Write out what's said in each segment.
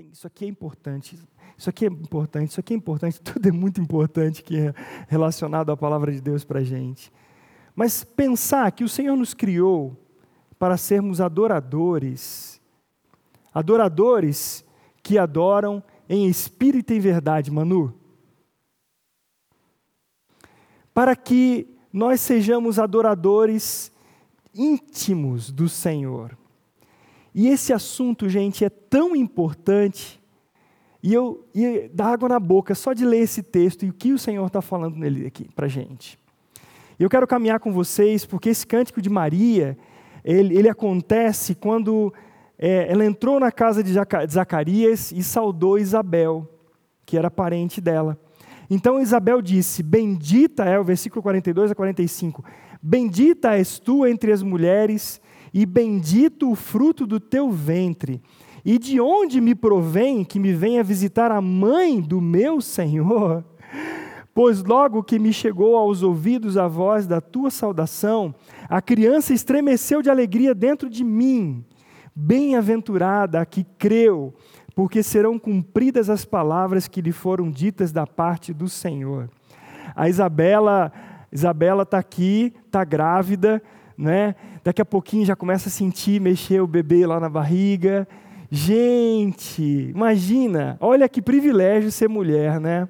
Tem, isso aqui é importante, isso aqui é importante, isso aqui é importante, tudo é muito importante que é relacionado à palavra de Deus para a gente. Mas pensar que o Senhor nos criou para sermos adoradores, adoradores que adoram em espírito e em verdade, Manu. Para que nós sejamos adoradores íntimos do Senhor. E esse assunto, gente, é tão importante, e eu e dá água na boca só de ler esse texto e o que o Senhor está falando nele aqui para gente. Eu quero caminhar com vocês, porque esse cântico de Maria, ele, ele acontece quando é, ela entrou na casa de Zacarias e saudou Isabel, que era parente dela. Então Isabel disse: Bendita é, o versículo 42 a 45, Bendita és tu entre as mulheres, e bendito o fruto do teu ventre. E de onde me provém que me venha visitar a mãe do meu Senhor? Pois logo que me chegou aos ouvidos a voz da tua saudação, a criança estremeceu de alegria dentro de mim. Bem-aventurada a que creu, porque serão cumpridas as palavras que lhe foram ditas da parte do Senhor. A Isabela Isabela está aqui, está grávida, né? Daqui a pouquinho já começa a sentir mexer o bebê lá na barriga. Gente, imagina, olha que privilégio ser mulher, né?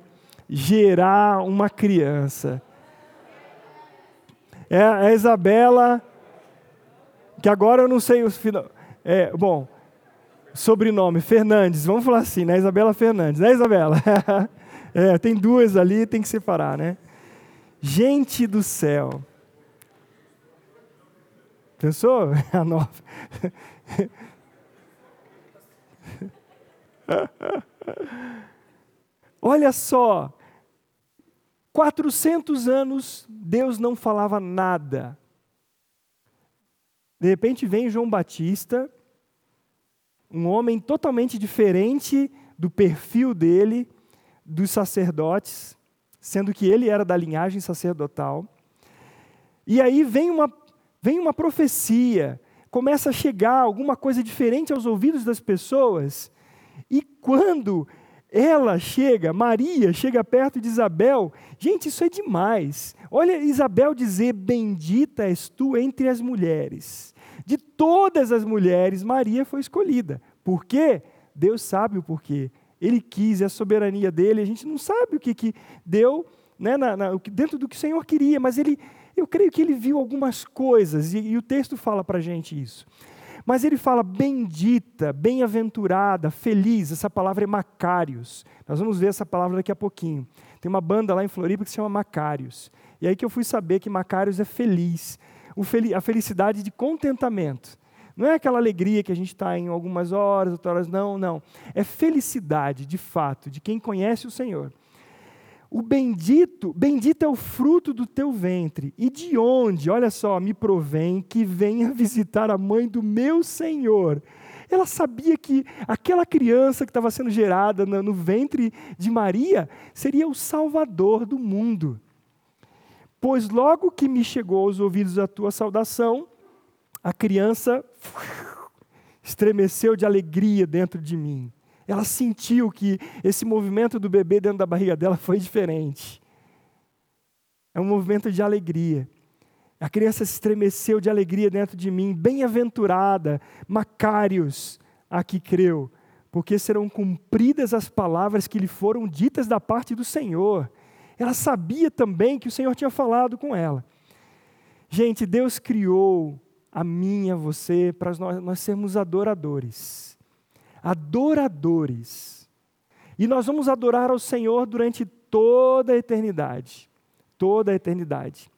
Gerar uma criança. É a Isabela, que agora eu não sei os final. É, bom, sobrenome Fernandes, vamos falar assim, né? Isabela Fernandes, né, Isabela? é, tem duas ali, tem que separar, né? Gente do céu. Pensou? A nova. Olha só, 400 anos Deus não falava nada. De repente vem João Batista, um homem totalmente diferente do perfil dele, dos sacerdotes, sendo que ele era da linhagem sacerdotal. E aí vem uma, vem uma profecia, começa a chegar alguma coisa diferente aos ouvidos das pessoas, e quando ela chega, Maria chega perto de Isabel, gente, isso é demais. Olha Isabel dizer: Bendita és tu entre as mulheres. De todas as mulheres, Maria foi escolhida. Por quê? Deus sabe o porquê ele quis, é a soberania dele, a gente não sabe o que, que deu né, na, na, dentro do que o Senhor queria, mas ele, eu creio que ele viu algumas coisas, e, e o texto fala para a gente isso. Mas ele fala bendita, bem-aventurada, feliz, essa palavra é Macários. Nós vamos ver essa palavra daqui a pouquinho. Tem uma banda lá em Floripa que se chama Macários. E aí que eu fui saber que Macários é feliz. a felicidade de contentamento. Não é aquela alegria que a gente está em algumas horas, outras horas, não, não. É felicidade, de fato, de quem conhece o Senhor. O bendito, bendito é o fruto do teu ventre. E de onde, olha só, me provém que venha visitar a mãe do meu Senhor. Ela sabia que aquela criança que estava sendo gerada no ventre de Maria seria o Salvador do mundo. Pois logo que me chegou aos ouvidos a tua saudação, a criança estremeceu de alegria dentro de mim. Ela sentiu que esse movimento do bebê dentro da barriga dela foi diferente. É um movimento de alegria. A criança se estremeceu de alegria dentro de mim. Bem-aventurada, Macários, a que creu, porque serão cumpridas as palavras que lhe foram ditas da parte do Senhor. Ela sabia também que o Senhor tinha falado com ela. Gente, Deus criou a mim e a você, para nós, nós sermos adoradores. Adoradores. E nós vamos adorar ao Senhor durante toda a eternidade. Toda a eternidade.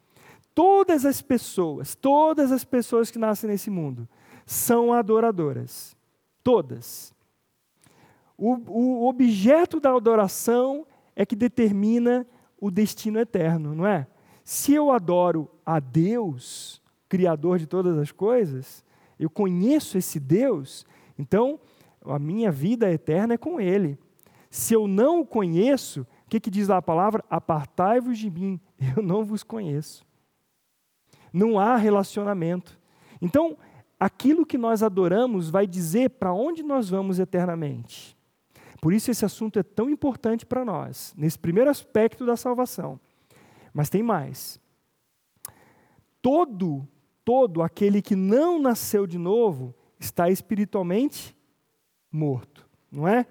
Todas as pessoas, todas as pessoas que nascem nesse mundo, são adoradoras. Todas. O, o objeto da adoração é que determina o destino eterno, não é? Se eu adoro a Deus, Criador de todas as coisas, eu conheço esse Deus, então a minha vida eterna é com Ele. Se eu não o conheço, o que, que diz lá a palavra? Apartai-vos de mim, eu não vos conheço. Não há relacionamento. Então, aquilo que nós adoramos vai dizer para onde nós vamos eternamente. Por isso esse assunto é tão importante para nós, nesse primeiro aspecto da salvação. Mas tem mais. Todo, todo aquele que não nasceu de novo está espiritualmente morto, não é?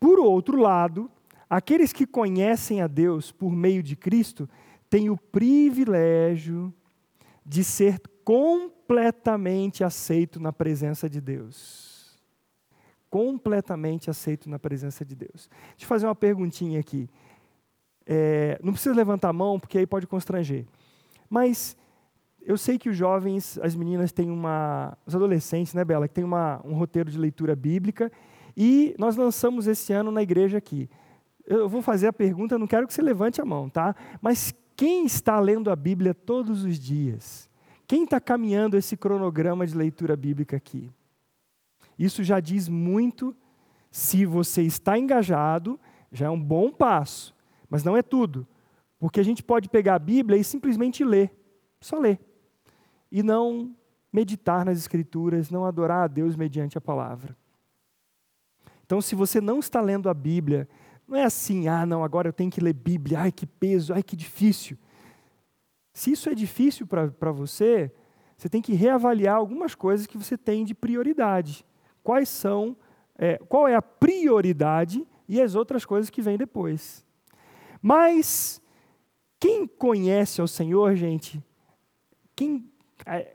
Por outro lado, aqueles que conhecem a Deus por meio de Cristo têm o privilégio de ser completamente aceito na presença de Deus. Completamente aceito na presença de Deus. Deixa eu fazer uma perguntinha aqui. É, não precisa levantar a mão, porque aí pode constranger. Mas eu sei que os jovens, as meninas têm uma. Os adolescentes, né, Bela, que tem uma, um roteiro de leitura bíblica. E nós lançamos esse ano na igreja aqui. Eu vou fazer a pergunta, não quero que você levante a mão, tá? Mas quem está lendo a Bíblia todos os dias? Quem está caminhando esse cronograma de leitura bíblica aqui? Isso já diz muito. Se você está engajado, já é um bom passo, mas não é tudo. Porque a gente pode pegar a Bíblia e simplesmente ler, só ler, e não meditar nas Escrituras, não adorar a Deus mediante a palavra. Então, se você não está lendo a Bíblia, não é assim, ah, não, agora eu tenho que ler Bíblia, ai que peso, ai que difícil. Se isso é difícil para você, você tem que reavaliar algumas coisas que você tem de prioridade. Quais são, é, qual é a prioridade e as outras coisas que vêm depois. Mas quem conhece ao Senhor, gente, quem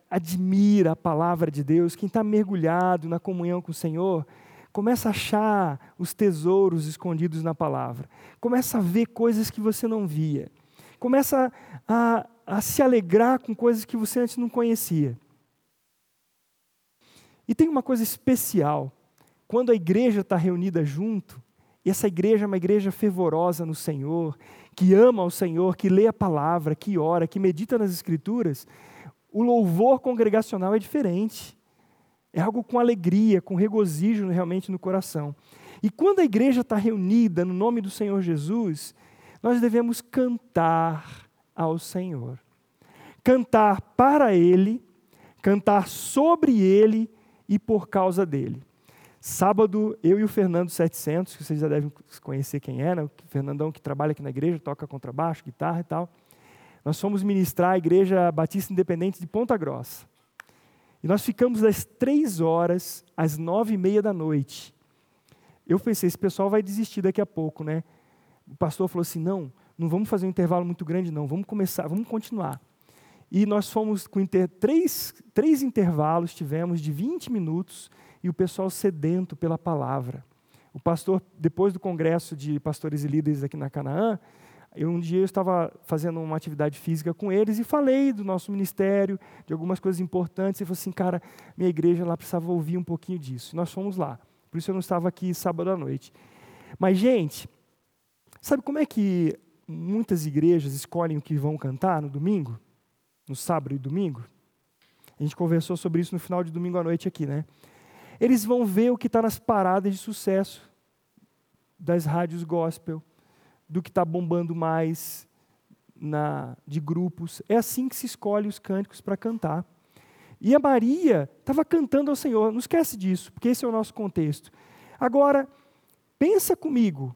admira a palavra de Deus, quem está mergulhado na comunhão com o Senhor, começa a achar os tesouros escondidos na palavra, começa a ver coisas que você não via, começa a, a se alegrar com coisas que você antes não conhecia. E tem uma coisa especial, quando a igreja está reunida junto, e essa igreja é uma igreja fervorosa no Senhor, que ama o Senhor, que lê a palavra, que ora, que medita nas Escrituras, o louvor congregacional é diferente. É algo com alegria, com regozijo realmente no coração. E quando a igreja está reunida no nome do Senhor Jesus, nós devemos cantar ao Senhor. Cantar para Ele, cantar sobre Ele e por causa dele. Sábado, eu e o Fernando 700, que vocês já devem conhecer quem é, né? o Fernandão que trabalha aqui na igreja, toca contrabaixo, guitarra e tal. Nós fomos ministrar a Igreja Batista Independente de Ponta Grossa. E nós ficamos das três horas às nove e meia da noite. Eu pensei, esse pessoal vai desistir daqui a pouco, né? O pastor falou assim: não, não vamos fazer um intervalo muito grande, não, vamos começar, vamos continuar. E nós fomos com inter... três, três intervalos, tivemos de 20 minutos, e o pessoal sedento pela palavra. O pastor, depois do congresso de pastores e líderes aqui na Canaã, eu, um dia eu estava fazendo uma atividade física com eles e falei do nosso ministério, de algumas coisas importantes, e falei assim, cara, minha igreja lá precisava ouvir um pouquinho disso. Nós fomos lá. Por isso eu não estava aqui sábado à noite. Mas, gente, sabe como é que muitas igrejas escolhem o que vão cantar no domingo? No sábado e domingo? A gente conversou sobre isso no final de domingo à noite aqui, né? Eles vão ver o que está nas paradas de sucesso das rádios gospel, do que está bombando mais na, de grupos. É assim que se escolhe os cânticos para cantar. E a Maria estava cantando ao Senhor, não esquece disso, porque esse é o nosso contexto. Agora, pensa comigo,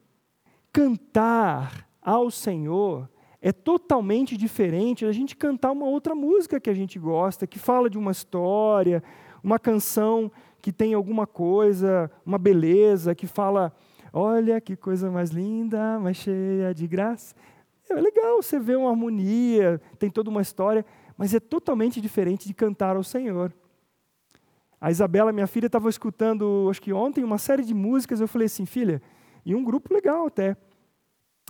cantar ao Senhor é totalmente diferente da gente cantar uma outra música que a gente gosta, que fala de uma história, uma canção que tem alguma coisa, uma beleza, que fala Olha que coisa mais linda, mais cheia de graça. É legal, você vê uma harmonia, tem toda uma história, mas é totalmente diferente de cantar ao Senhor. A Isabela, minha filha, estava escutando, acho que ontem, uma série de músicas. Eu falei assim, filha, e um grupo legal até.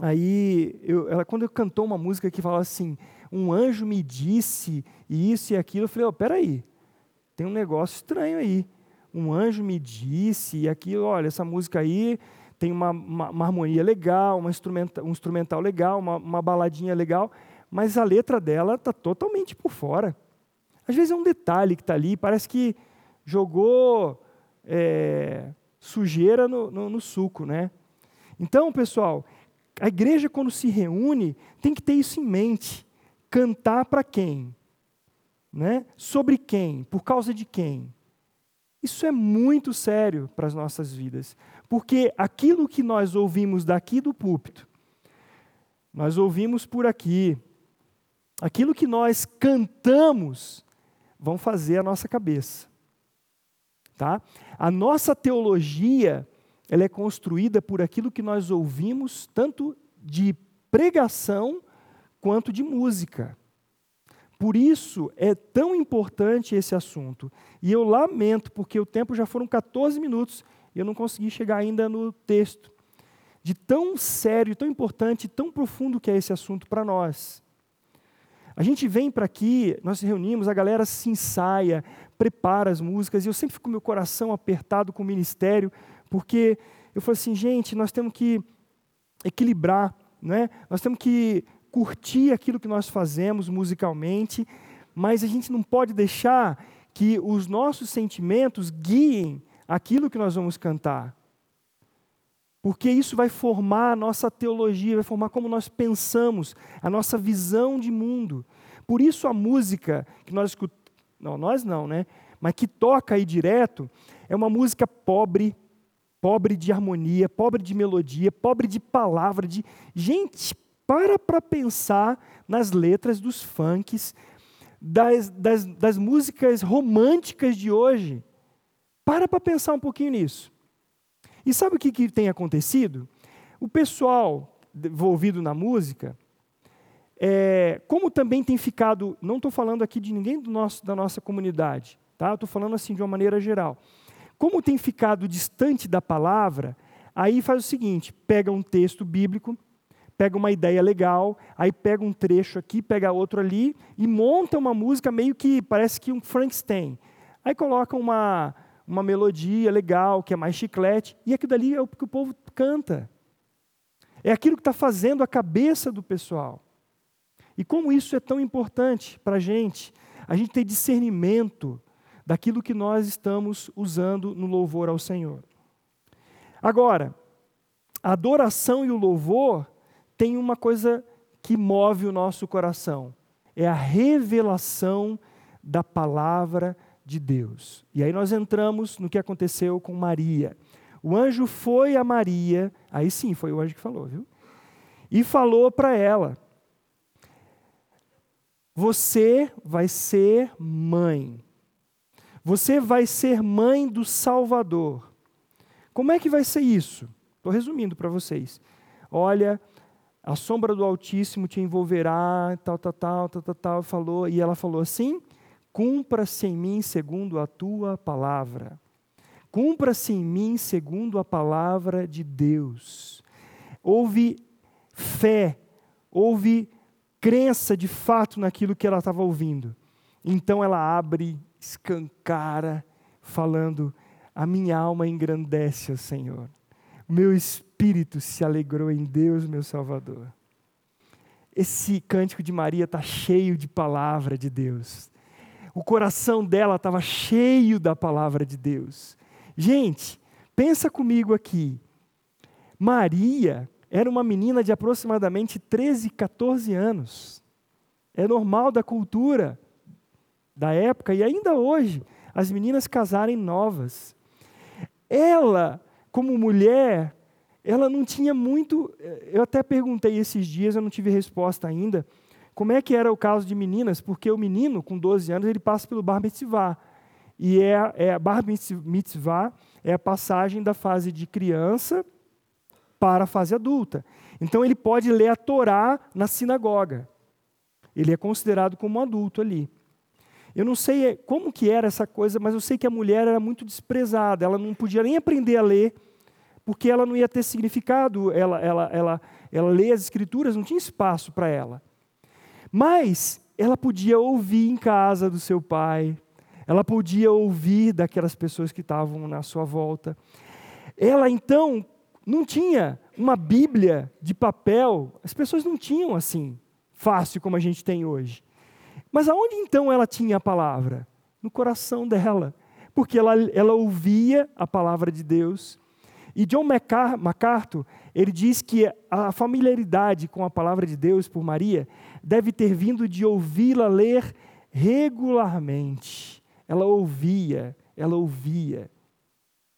Aí, eu, ela, quando eu cantou uma música que fala assim, um anjo me disse isso e aquilo, eu falei, oh, peraí, tem um negócio estranho aí. Um anjo me disse e aquilo, olha, essa música aí tem uma, uma, uma harmonia legal, uma instrumenta, um instrumental legal, uma, uma baladinha legal, mas a letra dela está totalmente por fora. Às vezes é um detalhe que está ali, parece que jogou é, sujeira no, no, no suco, né? Então, pessoal, a igreja quando se reúne tem que ter isso em mente. Cantar para quem? Né? Sobre quem? Por causa de quem? Isso é muito sério para as nossas vidas. Porque aquilo que nós ouvimos daqui do púlpito, nós ouvimos por aqui, aquilo que nós cantamos, vão fazer a nossa cabeça. Tá? A nossa teologia, ela é construída por aquilo que nós ouvimos, tanto de pregação quanto de música. Por isso é tão importante esse assunto. E eu lamento, porque o tempo já foram 14 minutos e eu não consegui chegar ainda no texto. De tão sério, tão importante, tão profundo que é esse assunto para nós. A gente vem para aqui, nós se reunimos, a galera se ensaia, prepara as músicas, e eu sempre fico com meu coração apertado com o ministério, porque eu falo assim, gente, nós temos que equilibrar, né? nós temos que curtir aquilo que nós fazemos musicalmente, mas a gente não pode deixar que os nossos sentimentos guiem aquilo que nós vamos cantar. Porque isso vai formar a nossa teologia, vai formar como nós pensamos, a nossa visão de mundo. Por isso a música que nós escutamos, não, nós não, né? Mas que toca aí direto, é uma música pobre, pobre de harmonia, pobre de melodia, pobre de palavra, de gente para para pensar nas letras dos funks, das, das, das músicas românticas de hoje. Para para pensar um pouquinho nisso. E sabe o que, que tem acontecido? O pessoal envolvido na música, é, como também tem ficado, não estou falando aqui de ninguém nosso, da nossa comunidade, tá? estou falando assim de uma maneira geral. Como tem ficado distante da palavra, aí faz o seguinte: pega um texto bíblico, pega uma ideia legal, aí pega um trecho aqui, pega outro ali e monta uma música meio que parece que um Frankenstein. Aí coloca uma, uma melodia legal, que é mais chiclete, e aquilo dali é o que o povo canta. É aquilo que está fazendo a cabeça do pessoal. E como isso é tão importante para a gente, a gente ter discernimento daquilo que nós estamos usando no louvor ao Senhor. Agora, a adoração e o louvor tem uma coisa que move o nosso coração: é a revelação da palavra de Deus. E aí nós entramos no que aconteceu com Maria. O anjo foi a Maria, aí sim foi o anjo que falou, viu? E falou para ela: Você vai ser mãe. Você vai ser mãe do Salvador. Como é que vai ser isso? Estou resumindo para vocês. Olha, a sombra do Altíssimo te envolverá, tal, tal, tal, tal, tal, tal, falou, e ela falou assim: cumpra-se em mim segundo a tua palavra. Cumpra-se em mim segundo a palavra de Deus. Houve fé, houve crença de fato naquilo que ela estava ouvindo. Então ela abre, escancara, falando: A minha alma engrandece ao Senhor. Meu espírito se alegrou em Deus, meu Salvador. Esse cântico de Maria está cheio de palavra de Deus. O coração dela estava cheio da palavra de Deus. Gente, pensa comigo aqui. Maria era uma menina de aproximadamente 13, 14 anos. É normal da cultura da época e ainda hoje as meninas casarem novas. Ela, como mulher, ela não tinha muito. Eh, eu até perguntei esses dias, eu não tive resposta ainda, como é que era o caso de meninas, porque o menino, com 12 anos, ele passa pelo Bar Mitzvah. E é, é Bar Mitzvah é a passagem da fase de criança para a fase adulta. Então ele pode ler a Torá na sinagoga. Ele é considerado como um adulto ali. Eu não sei eh, como que era essa coisa, mas eu sei que a mulher era muito desprezada, ela não podia nem aprender a ler porque ela não ia ter significado, ela, ela, ela, ela lê as escrituras, não tinha espaço para ela. Mas ela podia ouvir em casa do seu pai, ela podia ouvir daquelas pessoas que estavam na sua volta. Ela então não tinha uma Bíblia de papel, as pessoas não tinham assim, fácil como a gente tem hoje. Mas aonde então ela tinha a palavra? No coração dela, porque ela, ela ouvia a palavra de Deus, e John MacArthur, ele diz que a familiaridade com a palavra de Deus por Maria deve ter vindo de ouvi-la ler regularmente. Ela ouvia, ela ouvia.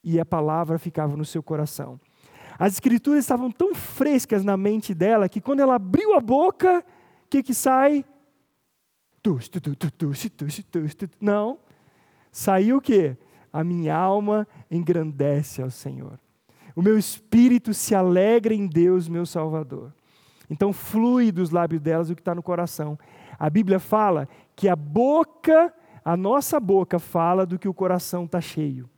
e a palavra ficava no seu coração. As escrituras estavam tão frescas na mente dela que quando ela abriu a boca, o que, que sai? Não. Saiu o quê? A minha alma engrandece ao Senhor. O meu espírito se alegra em Deus, meu Salvador. Então flui dos lábios delas o que está no coração. A Bíblia fala que a boca, a nossa boca, fala do que o coração está cheio.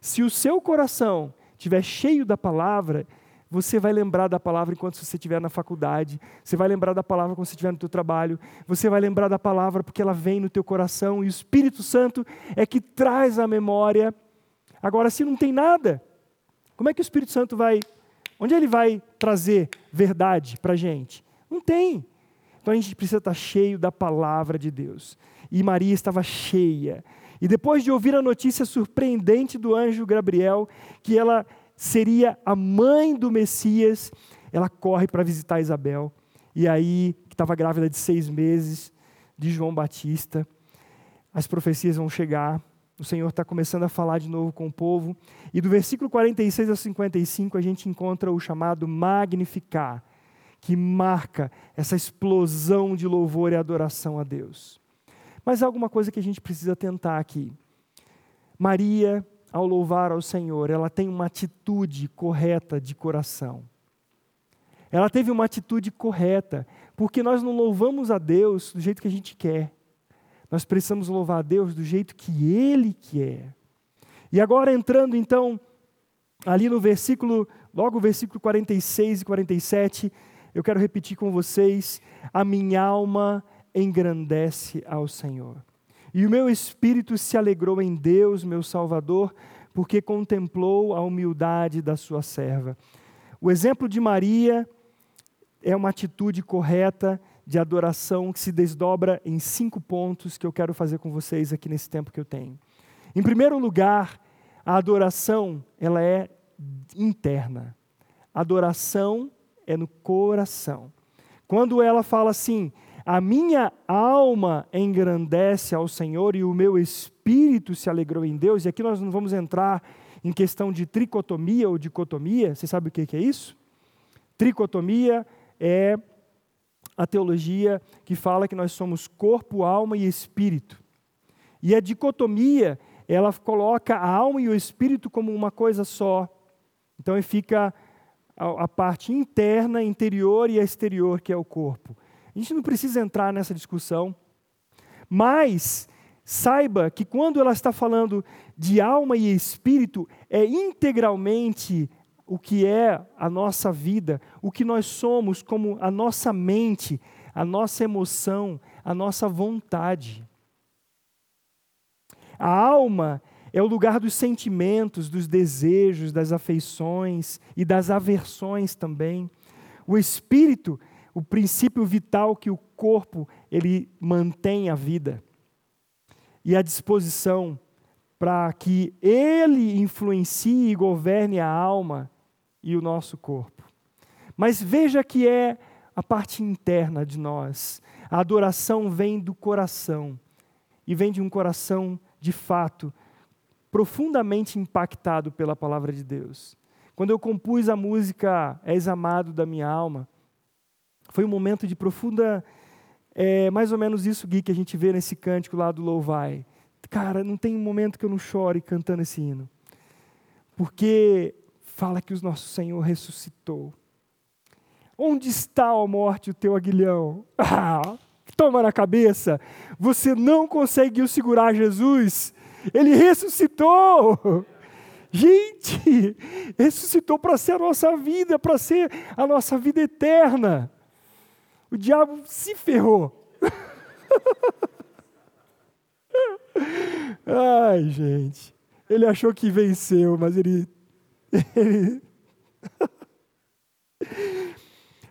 Se o seu coração estiver cheio da palavra, você vai lembrar da palavra enquanto você estiver na faculdade, você vai lembrar da palavra quando você estiver no teu trabalho, você vai lembrar da palavra porque ela vem no teu coração e o Espírito Santo é que traz a memória. Agora, se não tem nada, como é que o Espírito Santo vai, onde ele vai trazer verdade para a gente? Não tem. Então a gente precisa estar cheio da palavra de Deus. E Maria estava cheia. E depois de ouvir a notícia surpreendente do anjo Gabriel, que ela seria a mãe do Messias, ela corre para visitar Isabel. E aí, que estava grávida de seis meses, de João Batista, as profecias vão chegar, o Senhor está começando a falar de novo com o povo. E do versículo 46 ao 55, a gente encontra o chamado Magnificar, que marca essa explosão de louvor e adoração a Deus. Mas há alguma coisa que a gente precisa tentar aqui. Maria ao louvar ao Senhor, ela tem uma atitude correta de coração. Ela teve uma atitude correta, porque nós não louvamos a Deus do jeito que a gente quer. Nós precisamos louvar a Deus do jeito que Ele quer. E agora entrando então ali no versículo, logo versículo 46 e 47, eu quero repetir com vocês: a minha alma engrandece ao Senhor. E o meu espírito se alegrou em Deus, meu Salvador, porque contemplou a humildade da sua serva. O exemplo de Maria é uma atitude correta de adoração que se desdobra em cinco pontos que eu quero fazer com vocês aqui nesse tempo que eu tenho. Em primeiro lugar, a adoração, ela é interna. Adoração é no coração. Quando ela fala assim, a minha alma engrandece ao Senhor e o meu espírito se alegrou em Deus. E aqui nós não vamos entrar em questão de tricotomia ou dicotomia. Você sabe o que é isso? Tricotomia é a teologia que fala que nós somos corpo, alma e espírito. E a dicotomia, ela coloca a alma e o espírito como uma coisa só. Então fica a, a parte interna, interior e a exterior, que é o corpo. A gente não precisa entrar nessa discussão, mas saiba que quando ela está falando de alma e espírito, é integralmente o que é a nossa vida, o que nós somos, como a nossa mente, a nossa emoção, a nossa vontade. A alma é o lugar dos sentimentos, dos desejos, das afeições e das aversões também. O espírito o princípio vital que o corpo ele mantém a vida e a disposição para que ele influencie e governe a alma e o nosso corpo. Mas veja que é a parte interna de nós. A adoração vem do coração e vem de um coração de fato profundamente impactado pela palavra de Deus. Quando eu compus a música És amado da minha alma, foi um momento de profunda. É, mais ou menos isso, Gui, que a gente vê nesse cântico lá do Louvai. Cara, não tem um momento que eu não chore cantando esse hino. Porque fala que o nosso Senhor ressuscitou. Onde está, ó morte, o teu aguilhão? Ah, toma na cabeça. Você não conseguiu segurar Jesus. Ele ressuscitou. Gente, ressuscitou para ser a nossa vida, para ser a nossa vida eterna. O diabo se ferrou. Ai, gente. Ele achou que venceu, mas ele. Ele...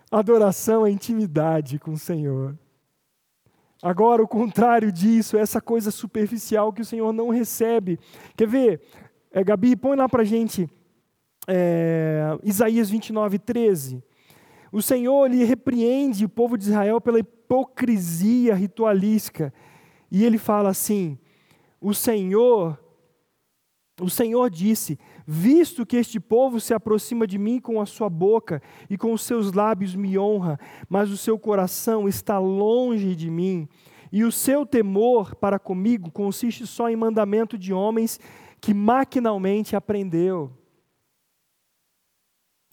Adoração é intimidade com o Senhor. Agora, o contrário disso é essa coisa superficial que o Senhor não recebe. Quer ver? É, Gabi, põe lá para gente é, Isaías 29, 13. O Senhor lhe repreende o povo de Israel pela hipocrisia ritualística. E ele fala assim: o Senhor O Senhor disse: Visto que este povo se aproxima de mim com a sua boca e com os seus lábios me honra, mas o seu coração está longe de mim, e o seu temor para comigo consiste só em mandamento de homens que maquinalmente aprendeu.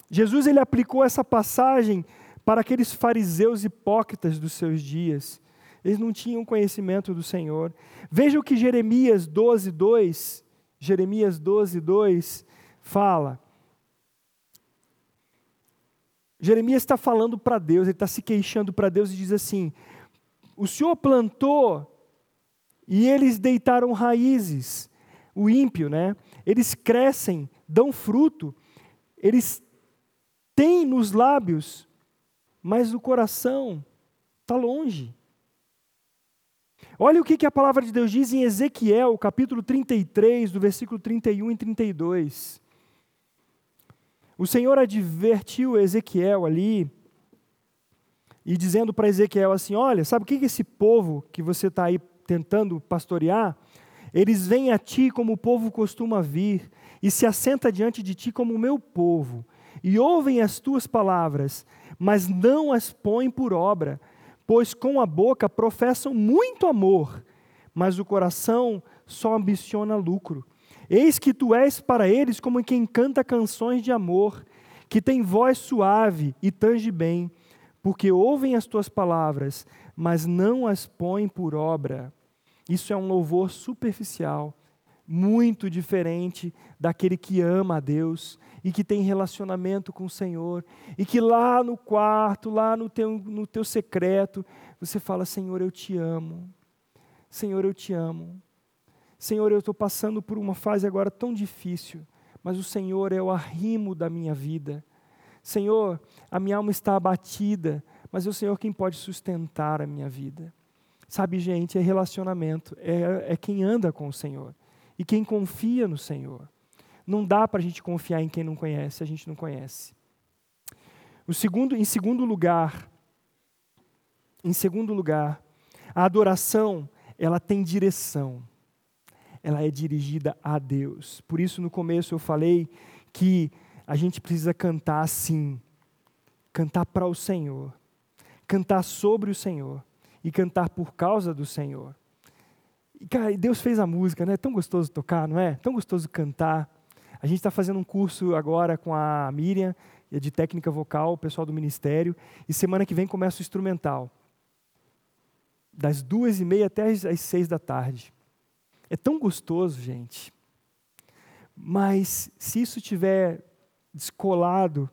Jesus ele aplicou essa passagem para aqueles fariseus hipócritas dos seus dias. Eles não tinham conhecimento do Senhor. Veja o que Jeremias 12, 2, Jeremias 12, 2 fala. Jeremias está falando para Deus, ele está se queixando para Deus e diz assim: O Senhor plantou e eles deitaram raízes. O ímpio, né? Eles crescem, dão fruto, eles têm nos lábios, mas o coração está longe. Olha o que, que a palavra de Deus diz em Ezequiel, capítulo 33, do versículo 31 e 32. O Senhor advertiu Ezequiel ali, e dizendo para Ezequiel assim: Olha, sabe o que, que esse povo que você está aí tentando pastorear? Eles vêm a ti como o povo costuma vir, e se assenta diante de ti como o meu povo, e ouvem as tuas palavras, mas não as põem por obra pois com a boca professam muito amor, mas o coração só ambiciona lucro. Eis que tu és para eles como quem canta canções de amor, que tem voz suave e tange bem, porque ouvem as tuas palavras, mas não as põem por obra. Isso é um louvor superficial, muito diferente daquele que ama a Deus e que tem relacionamento com o Senhor, e que lá no quarto, lá no teu, no teu secreto, você fala: Senhor, eu te amo. Senhor, eu te amo. Senhor, eu estou passando por uma fase agora tão difícil, mas o Senhor é o arrimo da minha vida. Senhor, a minha alma está abatida, mas é o Senhor quem pode sustentar a minha vida. Sabe, gente, é relacionamento, é, é quem anda com o Senhor e quem confia no Senhor. Não dá para a gente confiar em quem não conhece, a gente não conhece. O segundo, em segundo lugar, em segundo lugar, a adoração, ela tem direção. Ela é dirigida a Deus. Por isso no começo eu falei que a gente precisa cantar assim, cantar para o Senhor, cantar sobre o Senhor e cantar por causa do Senhor. E, cara, Deus fez a música, né? É tão gostoso tocar, não é? Tão gostoso cantar. A gente está fazendo um curso agora com a Miriam, é de técnica vocal, o pessoal do ministério, e semana que vem começa o instrumental. Das duas e meia até as seis da tarde. É tão gostoso, gente. Mas se isso tiver descolado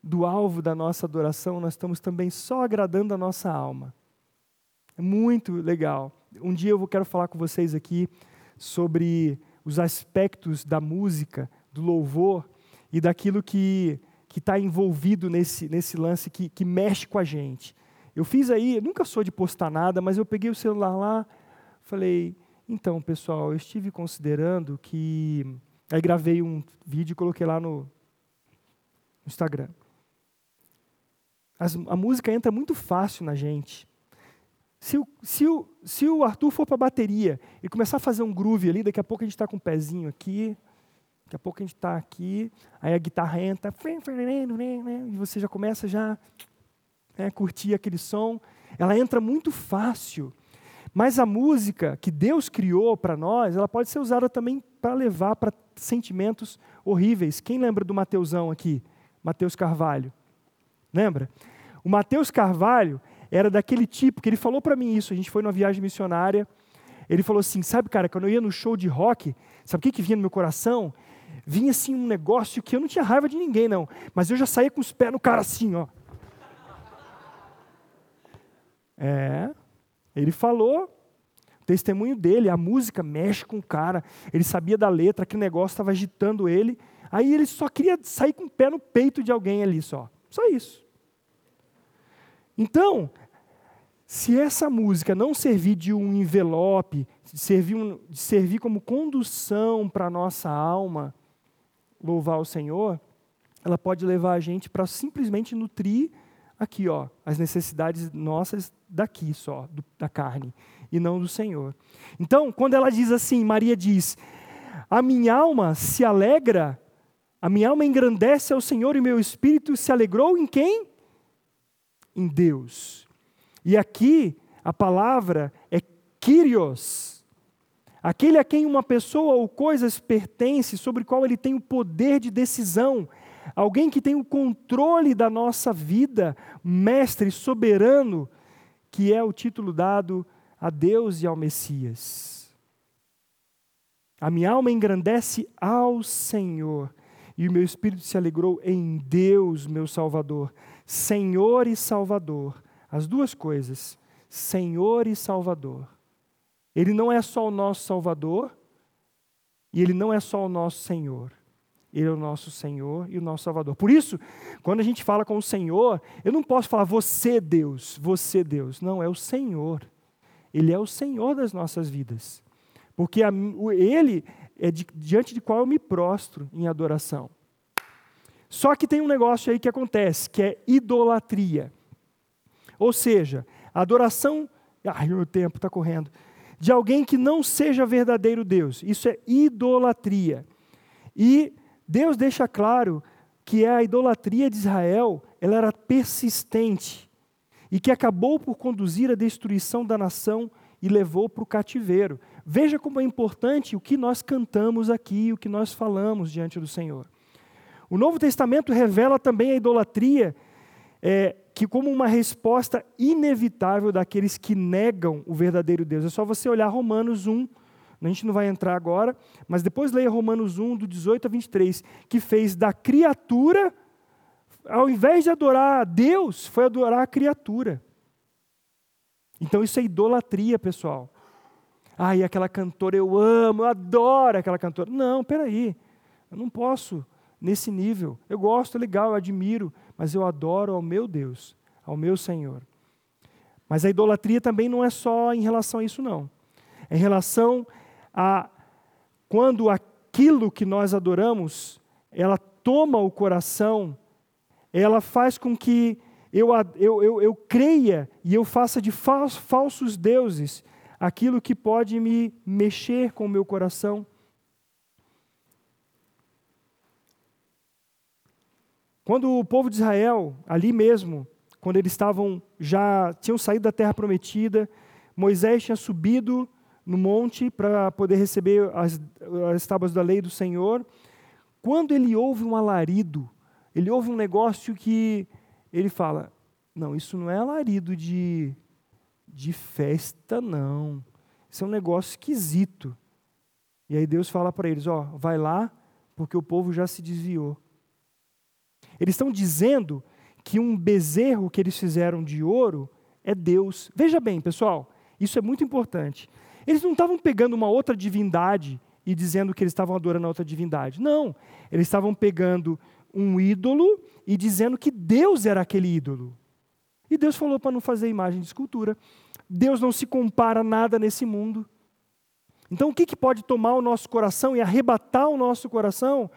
do alvo da nossa adoração, nós estamos também só agradando a nossa alma. É muito legal. Um dia eu quero falar com vocês aqui sobre os aspectos da música, do louvor e daquilo que está envolvido nesse, nesse lance que, que mexe com a gente. Eu fiz aí, nunca sou de postar nada, mas eu peguei o celular lá, falei, então, pessoal, eu estive considerando que. Aí gravei um vídeo e coloquei lá no, no Instagram. As, a música entra muito fácil na gente. Se o, se o, se o Arthur for para a bateria e começar a fazer um groove ali, daqui a pouco a gente está com o um pezinho aqui, daqui a pouco a gente está aqui, aí a guitarra entra, e você já começa já né, curtir aquele som. Ela entra muito fácil. Mas a música que Deus criou para nós, ela pode ser usada também para levar para sentimentos horríveis. Quem lembra do Mateusão aqui? Mateus Carvalho. Lembra? O Mateus Carvalho, era daquele tipo que ele falou para mim isso. A gente foi numa viagem missionária. Ele falou assim: Sabe, cara, quando eu ia no show de rock, sabe o que, que vinha no meu coração? Vinha assim um negócio que eu não tinha raiva de ninguém, não. Mas eu já saía com os pés no cara assim, ó. É. Ele falou, o testemunho dele, a música mexe com o cara. Ele sabia da letra, que negócio estava agitando ele. Aí ele só queria sair com o pé no peito de alguém ali só. Só isso. Então, se essa música não servir de um envelope, de servir, um, servir como condução para a nossa alma, louvar o Senhor, ela pode levar a gente para simplesmente nutrir aqui, ó, as necessidades nossas daqui só, do, da carne, e não do Senhor. Então, quando ela diz assim, Maria diz: A minha alma se alegra, a minha alma engrandece ao Senhor e meu espírito se alegrou em quem? Em Deus. E aqui a palavra é Kyrios, aquele a quem uma pessoa ou coisas pertence, sobre qual ele tem o poder de decisão, alguém que tem o controle da nossa vida, mestre soberano, que é o título dado a Deus e ao Messias. A minha alma engrandece ao Senhor, e o meu espírito se alegrou em Deus, meu Salvador. Senhor e Salvador, as duas coisas, Senhor e Salvador. Ele não é só o nosso Salvador, e ele não é só o nosso Senhor. Ele é o nosso Senhor e o nosso Salvador. Por isso, quando a gente fala com o Senhor, eu não posso falar você, Deus, você, Deus. Não, é o Senhor. Ele é o Senhor das nossas vidas. Porque a, Ele é de, diante de qual eu me prostro em adoração. Só que tem um negócio aí que acontece, que é idolatria. Ou seja, a adoração. Ai, meu tempo está correndo. De alguém que não seja verdadeiro Deus. Isso é idolatria. E Deus deixa claro que a idolatria de Israel ela era persistente e que acabou por conduzir à destruição da nação e levou para o cativeiro. Veja como é importante o que nós cantamos aqui, o que nós falamos diante do Senhor. O Novo Testamento revela também a idolatria é, que como uma resposta inevitável daqueles que negam o verdadeiro Deus. É só você olhar Romanos 1, a gente não vai entrar agora, mas depois leia Romanos 1, do 18 a 23, que fez da criatura, ao invés de adorar a Deus, foi adorar a criatura. Então isso é idolatria, pessoal. Ah, e aquela cantora eu amo, eu adoro aquela cantora. Não, peraí, eu não posso nesse nível. Eu gosto, é legal, eu admiro, mas eu adoro ao meu Deus, ao meu Senhor. Mas a idolatria também não é só em relação a isso, não. É em relação a quando aquilo que nós adoramos, ela toma o coração, ela faz com que eu, eu, eu, eu creia e eu faça de falsos deuses aquilo que pode me mexer com o meu coração. Quando o povo de Israel, ali mesmo, quando eles estavam já tinham saído da terra prometida, Moisés tinha subido no monte para poder receber as, as tábuas da lei do Senhor. Quando ele ouve um alarido, ele ouve um negócio que ele fala: Não, isso não é alarido de, de festa, não. Isso é um negócio esquisito. E aí Deus fala para eles: Ó, vai lá, porque o povo já se desviou. Eles estão dizendo que um bezerro que eles fizeram de ouro é Deus. Veja bem, pessoal, isso é muito importante. Eles não estavam pegando uma outra divindade e dizendo que eles estavam adorando a outra divindade. Não. Eles estavam pegando um ídolo e dizendo que Deus era aquele ídolo. E Deus falou para não fazer imagem de escultura. Deus não se compara a nada nesse mundo. Então, o que, que pode tomar o nosso coração e arrebatar o nosso coração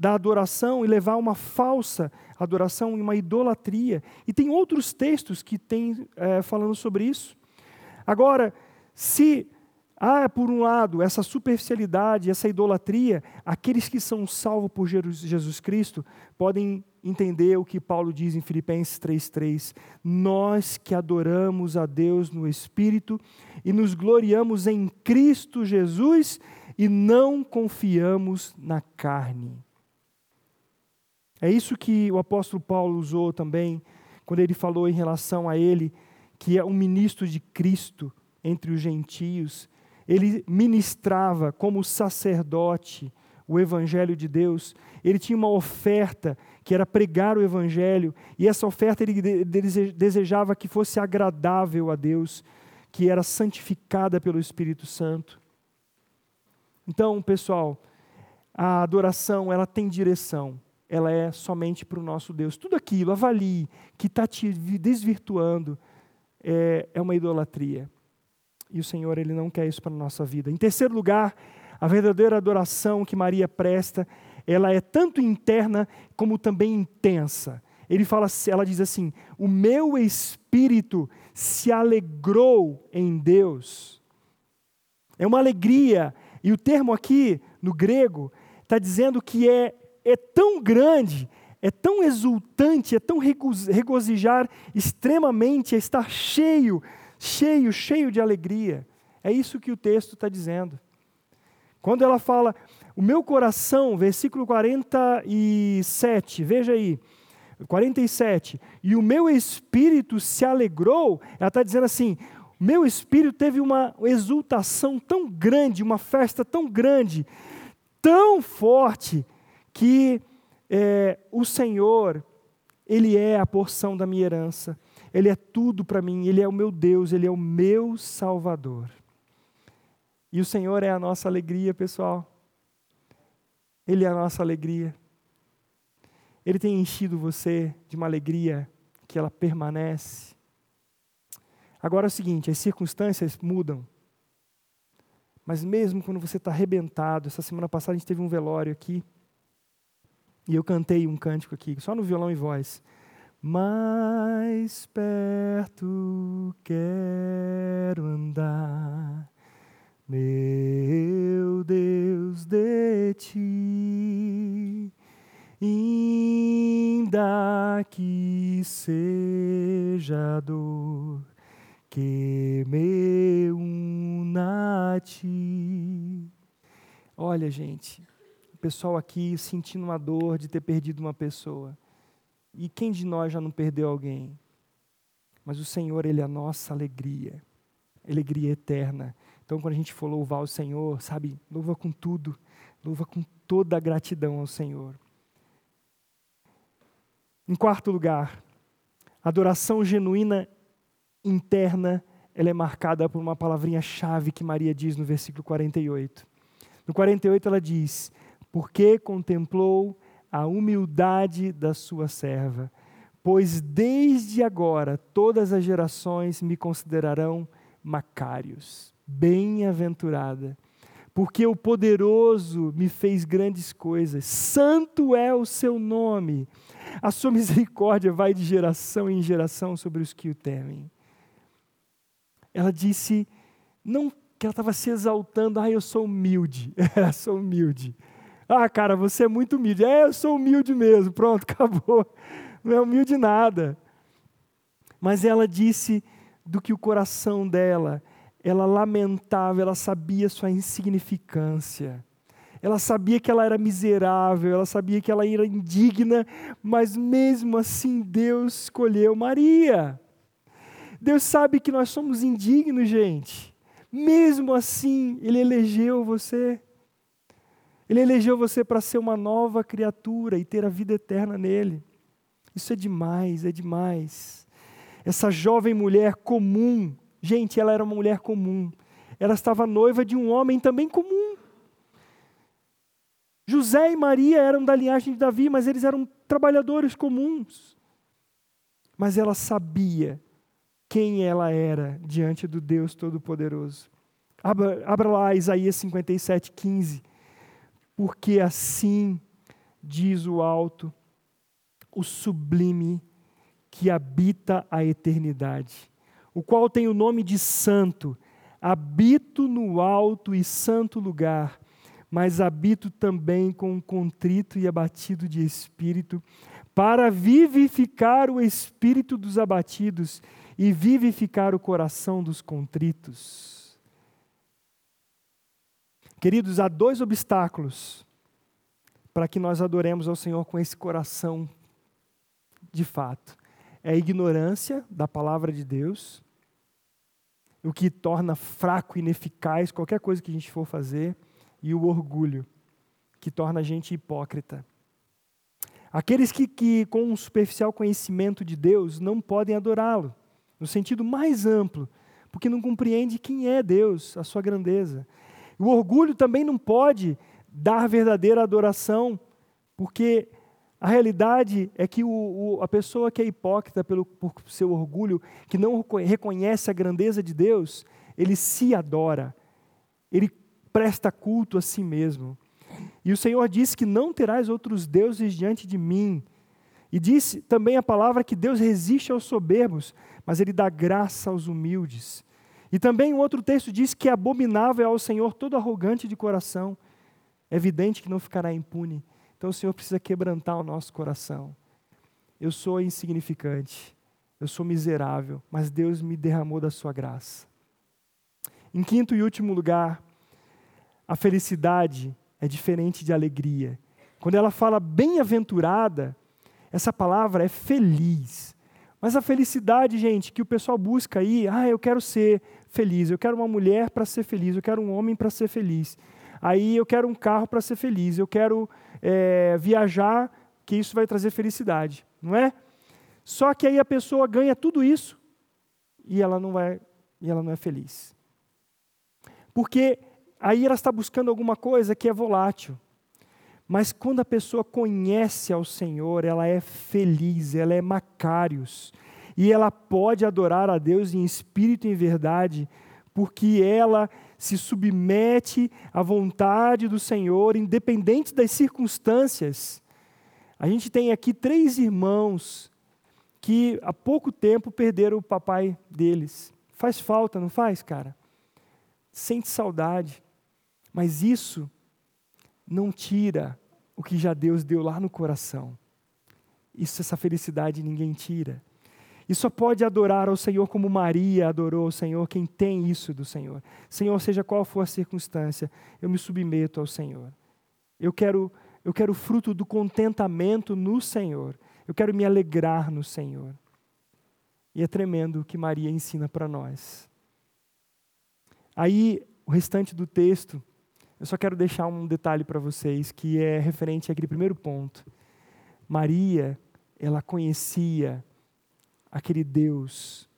da adoração e levar uma falsa adoração e uma idolatria? E tem outros textos que têm é, falando sobre isso. Agora, se há, por um lado, essa superficialidade, essa idolatria, aqueles que são salvos por Jesus Cristo podem entender o que Paulo diz em Filipenses 3,3: Nós que adoramos a Deus no Espírito e nos gloriamos em Cristo Jesus e não confiamos na carne. É isso que o apóstolo Paulo usou também, quando ele falou em relação a ele, que é um ministro de Cristo entre os gentios. Ele ministrava como sacerdote o evangelho de Deus. Ele tinha uma oferta que era pregar o evangelho, e essa oferta ele desejava que fosse agradável a Deus, que era santificada pelo Espírito Santo. Então, pessoal, a adoração, ela tem direção ela é somente para o nosso Deus. Tudo aquilo, avalie, que está te desvirtuando, é, é uma idolatria. E o Senhor, Ele não quer isso para a nossa vida. Em terceiro lugar, a verdadeira adoração que Maria presta, ela é tanto interna como também intensa. Ele fala, ela diz assim: "O meu espírito se alegrou em Deus". É uma alegria, E o termo aqui, no grego, está dizendo que é, é tão grande, é tão exultante, é tão regozijar extremamente, é estar cheio, cheio, cheio de alegria. É isso que o texto está dizendo. Quando ela fala, o meu coração, versículo 47, veja aí, 47, e o meu espírito se alegrou, ela está dizendo assim: meu espírito teve uma exultação tão grande, uma festa tão grande, tão forte, que é, o Senhor, Ele é a porção da minha herança, Ele é tudo para mim, Ele é o meu Deus, Ele é o meu Salvador. E o Senhor é a nossa alegria, pessoal. Ele é a nossa alegria. Ele tem enchido você de uma alegria que ela permanece. Agora é o seguinte: as circunstâncias mudam. Mas mesmo quando você está arrebentado, essa semana passada a gente teve um velório aqui. E eu cantei um cântico aqui, só no violão e voz. Mais perto quero andar, meu Deus, de ti, ainda que seja dor que me una a ti. Olha, gente, pessoal aqui sentindo uma dor de ter perdido uma pessoa. E quem de nós já não perdeu alguém? Mas o Senhor, Ele é a nossa alegria, alegria eterna. Então, quando a gente for louvar o Senhor, sabe, louva com tudo, louva com toda a gratidão ao Senhor. Em quarto lugar, adoração genuína interna, ela é marcada por uma palavrinha-chave que Maria diz no versículo 48. No 48 ela diz: Porque contemplou a humildade da sua serva, pois desde agora todas as gerações me considerarão macários bem-aventurada, porque o poderoso me fez grandes coisas, santo é o seu nome, a sua misericórdia vai de geração em geração sobre os que o temem. Ela disse, não que ela estava se exaltando, ah, eu sou humilde, eu sou humilde. Ah, cara, você é muito humilde. É, eu sou humilde mesmo, pronto, acabou. Não é humilde nada. Mas ela disse do que o coração dela ela lamentava, ela sabia sua insignificância. Ela sabia que ela era miserável, ela sabia que ela era indigna, mas mesmo assim Deus escolheu Maria. Deus sabe que nós somos indignos, gente. Mesmo assim, Ele elegeu você. Ele elegeu você para ser uma nova criatura e ter a vida eterna nele. Isso é demais, é demais. Essa jovem mulher comum, Gente, ela era uma mulher comum. Ela estava noiva de um homem também comum. José e Maria eram da linhagem de Davi, mas eles eram trabalhadores comuns. Mas ela sabia quem ela era diante do Deus Todo-Poderoso. Abra, abra lá Isaías 57, 15. Porque assim diz o alto, o sublime que habita a eternidade o qual tem o nome de Santo. Habito no alto e santo lugar, mas habito também com contrito e abatido de espírito, para vivificar o espírito dos abatidos e vivificar o coração dos contritos. Queridos, há dois obstáculos para que nós adoremos ao Senhor com esse coração de fato é a ignorância da palavra de Deus, o que torna fraco ineficaz qualquer coisa que a gente for fazer, e o orgulho, que torna a gente hipócrita. Aqueles que, que com um superficial conhecimento de Deus não podem adorá-lo, no sentido mais amplo, porque não compreende quem é Deus, a sua grandeza. O orgulho também não pode dar verdadeira adoração, porque a realidade é que o, o, a pessoa que é hipócrita pelo, por seu orgulho, que não reconhece a grandeza de Deus, ele se adora, ele presta culto a si mesmo. E o Senhor disse que não terás outros deuses diante de mim. E disse também a palavra que Deus resiste aos soberbos, mas Ele dá graça aos humildes. E também um outro texto diz que abominável ao Senhor todo arrogante de coração. É evidente que não ficará impune. Então o Senhor precisa quebrantar o nosso coração. Eu sou insignificante, eu sou miserável, mas Deus me derramou da sua graça. Em quinto e último lugar, a felicidade é diferente de alegria. Quando ela fala bem-aventurada, essa palavra é feliz. Mas a felicidade, gente, que o pessoal busca aí, ah, eu quero ser feliz, eu quero uma mulher para ser feliz, eu quero um homem para ser feliz. Aí eu quero um carro para ser feliz, eu quero é, viajar, que isso vai trazer felicidade, não é? Só que aí a pessoa ganha tudo isso e ela não vai, e ela não é feliz. Porque aí ela está buscando alguma coisa que é volátil. Mas quando a pessoa conhece ao Senhor, ela é feliz, ela é macários. E ela pode adorar a Deus em espírito e em verdade, porque ela se submete à vontade do Senhor, independente das circunstâncias. A gente tem aqui três irmãos que há pouco tempo perderam o papai deles. Faz falta, não faz, cara? Sente saudade. Mas isso não tira o que já Deus deu lá no coração. Isso, essa felicidade ninguém tira. E só pode adorar ao Senhor como Maria adorou ao Senhor, quem tem isso do Senhor. Senhor, seja qual for a circunstância, eu me submeto ao Senhor. Eu quero, eu quero fruto do contentamento no Senhor. Eu quero me alegrar no Senhor. E é tremendo o que Maria ensina para nós. Aí, o restante do texto eu só quero deixar um detalhe para vocês que é referente àquele primeiro ponto. Maria, ela conhecia aquele Deus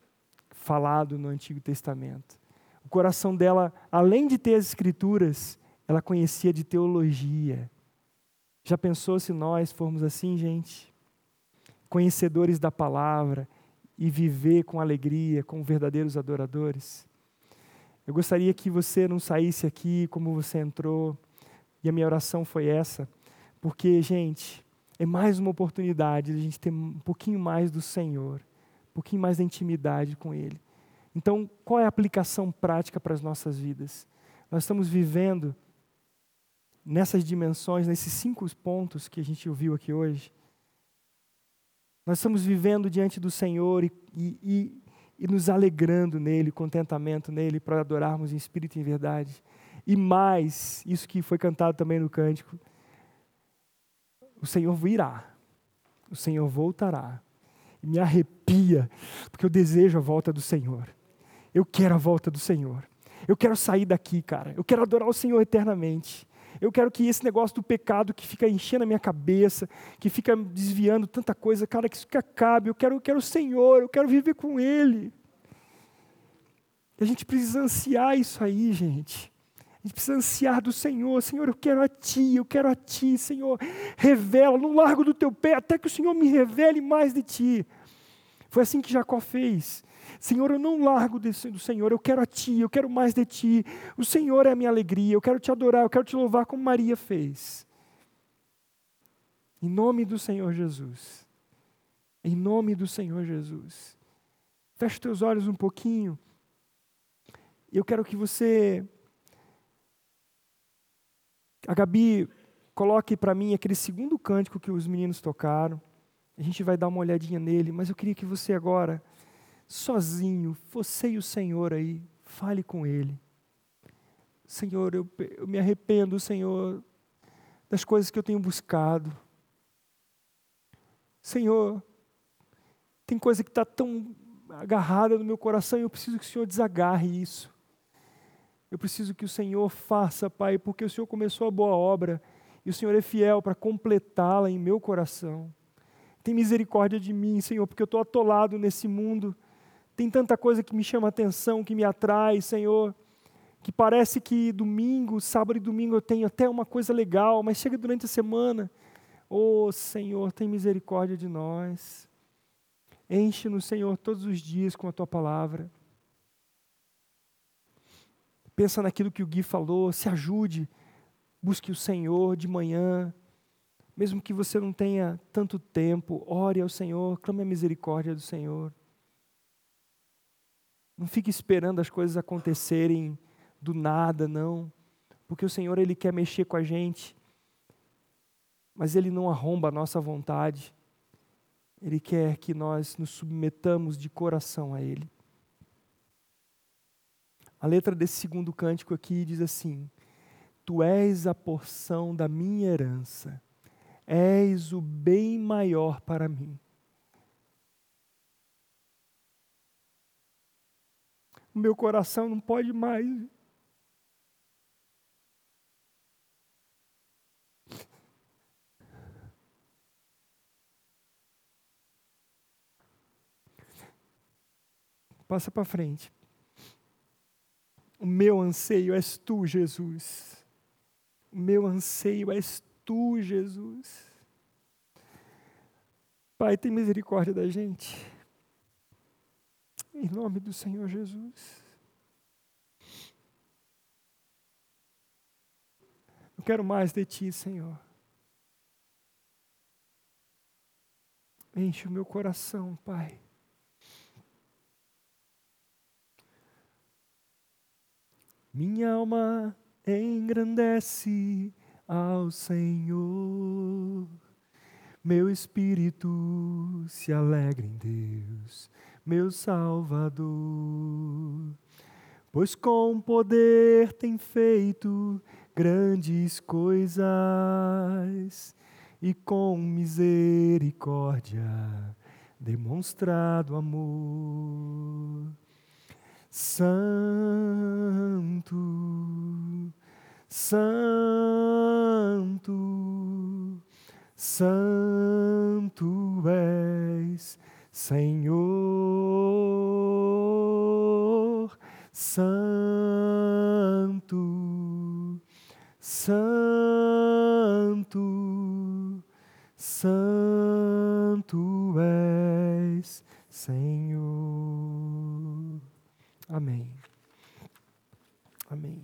falado no Antigo Testamento. O coração dela, além de ter as escrituras, ela conhecia de teologia. Já pensou se nós formos assim, gente? Conhecedores da palavra e viver com alegria, como verdadeiros adoradores? Eu gostaria que você não saísse aqui como você entrou, e a minha oração foi essa, porque, gente, é mais uma oportunidade de a gente ter um pouquinho mais do Senhor, um pouquinho mais da intimidade com Ele. Então, qual é a aplicação prática para as nossas vidas? Nós estamos vivendo nessas dimensões, nesses cinco pontos que a gente ouviu aqui hoje. Nós estamos vivendo diante do Senhor e, e, e nos alegrando nele, contentamento nele, para adorarmos em espírito e em verdade. E mais, isso que foi cantado também no cântico, o Senhor virá, o Senhor voltará. Me arrepia, porque eu desejo a volta do Senhor. Eu quero a volta do Senhor. Eu quero sair daqui, cara. Eu quero adorar o Senhor eternamente. Eu quero que esse negócio do pecado que fica enchendo a minha cabeça, que fica desviando tanta coisa, cara, que isso que acabe. Eu quero, eu quero o Senhor, eu quero viver com Ele. A gente precisa ansiar isso aí, gente. A gente precisa ansiar do Senhor. Senhor, eu quero a Ti, eu quero a Ti, Senhor. Revela, não largo do Teu pé, até que o Senhor me revele mais de Ti. Foi assim que Jacó fez. Senhor, eu não largo do Senhor, eu quero a Ti, eu quero mais de Ti. O Senhor é a minha alegria, eu quero Te adorar, eu quero Te louvar como Maria fez. Em nome do Senhor Jesus. Em nome do Senhor Jesus. Feche teus olhos um pouquinho. Eu quero que você. A Gabi coloque para mim aquele segundo cântico que os meninos tocaram. A gente vai dar uma olhadinha nele, mas eu queria que você agora sozinho, você e o Senhor aí, fale com Ele. Senhor, eu, eu me arrependo, Senhor, das coisas que eu tenho buscado. Senhor, tem coisa que está tão agarrada no meu coração e eu preciso que o Senhor desagarre isso. Eu preciso que o Senhor faça, Pai, porque o Senhor começou a boa obra e o Senhor é fiel para completá-la em meu coração. Tem misericórdia de mim, Senhor, porque eu estou atolado nesse mundo tem tanta coisa que me chama atenção, que me atrai, Senhor, que parece que domingo, sábado e domingo eu tenho até uma coisa legal, mas chega durante a semana, oh Senhor, tem misericórdia de nós. Enche-nos, Senhor, todos os dias com a tua palavra. Pensa naquilo que o Gui falou, se ajude, busque o Senhor de manhã, mesmo que você não tenha tanto tempo, ore ao Senhor, clame a misericórdia do Senhor. Não fique esperando as coisas acontecerem do nada, não. Porque o Senhor, Ele quer mexer com a gente, mas Ele não arromba a nossa vontade. Ele quer que nós nos submetamos de coração a Ele. A letra desse segundo cântico aqui diz assim: Tu és a porção da minha herança, és o bem maior para mim. O meu coração não pode mais. Passa para frente. O meu anseio és tu, Jesus. O meu anseio és tu, Jesus. Pai, tem misericórdia da gente. Em nome do Senhor Jesus. Eu quero mais de ti, Senhor. Enche o meu coração, Pai. Minha alma engrandece ao Senhor. Meu espírito se alegra em Deus, meu Salvador. Pois com poder tem feito grandes coisas e com misericórdia demonstrado amor. Santo, Santo, Santo és, Senhor, Santo, Santo, Santo és, Senhor. Amém. Amém.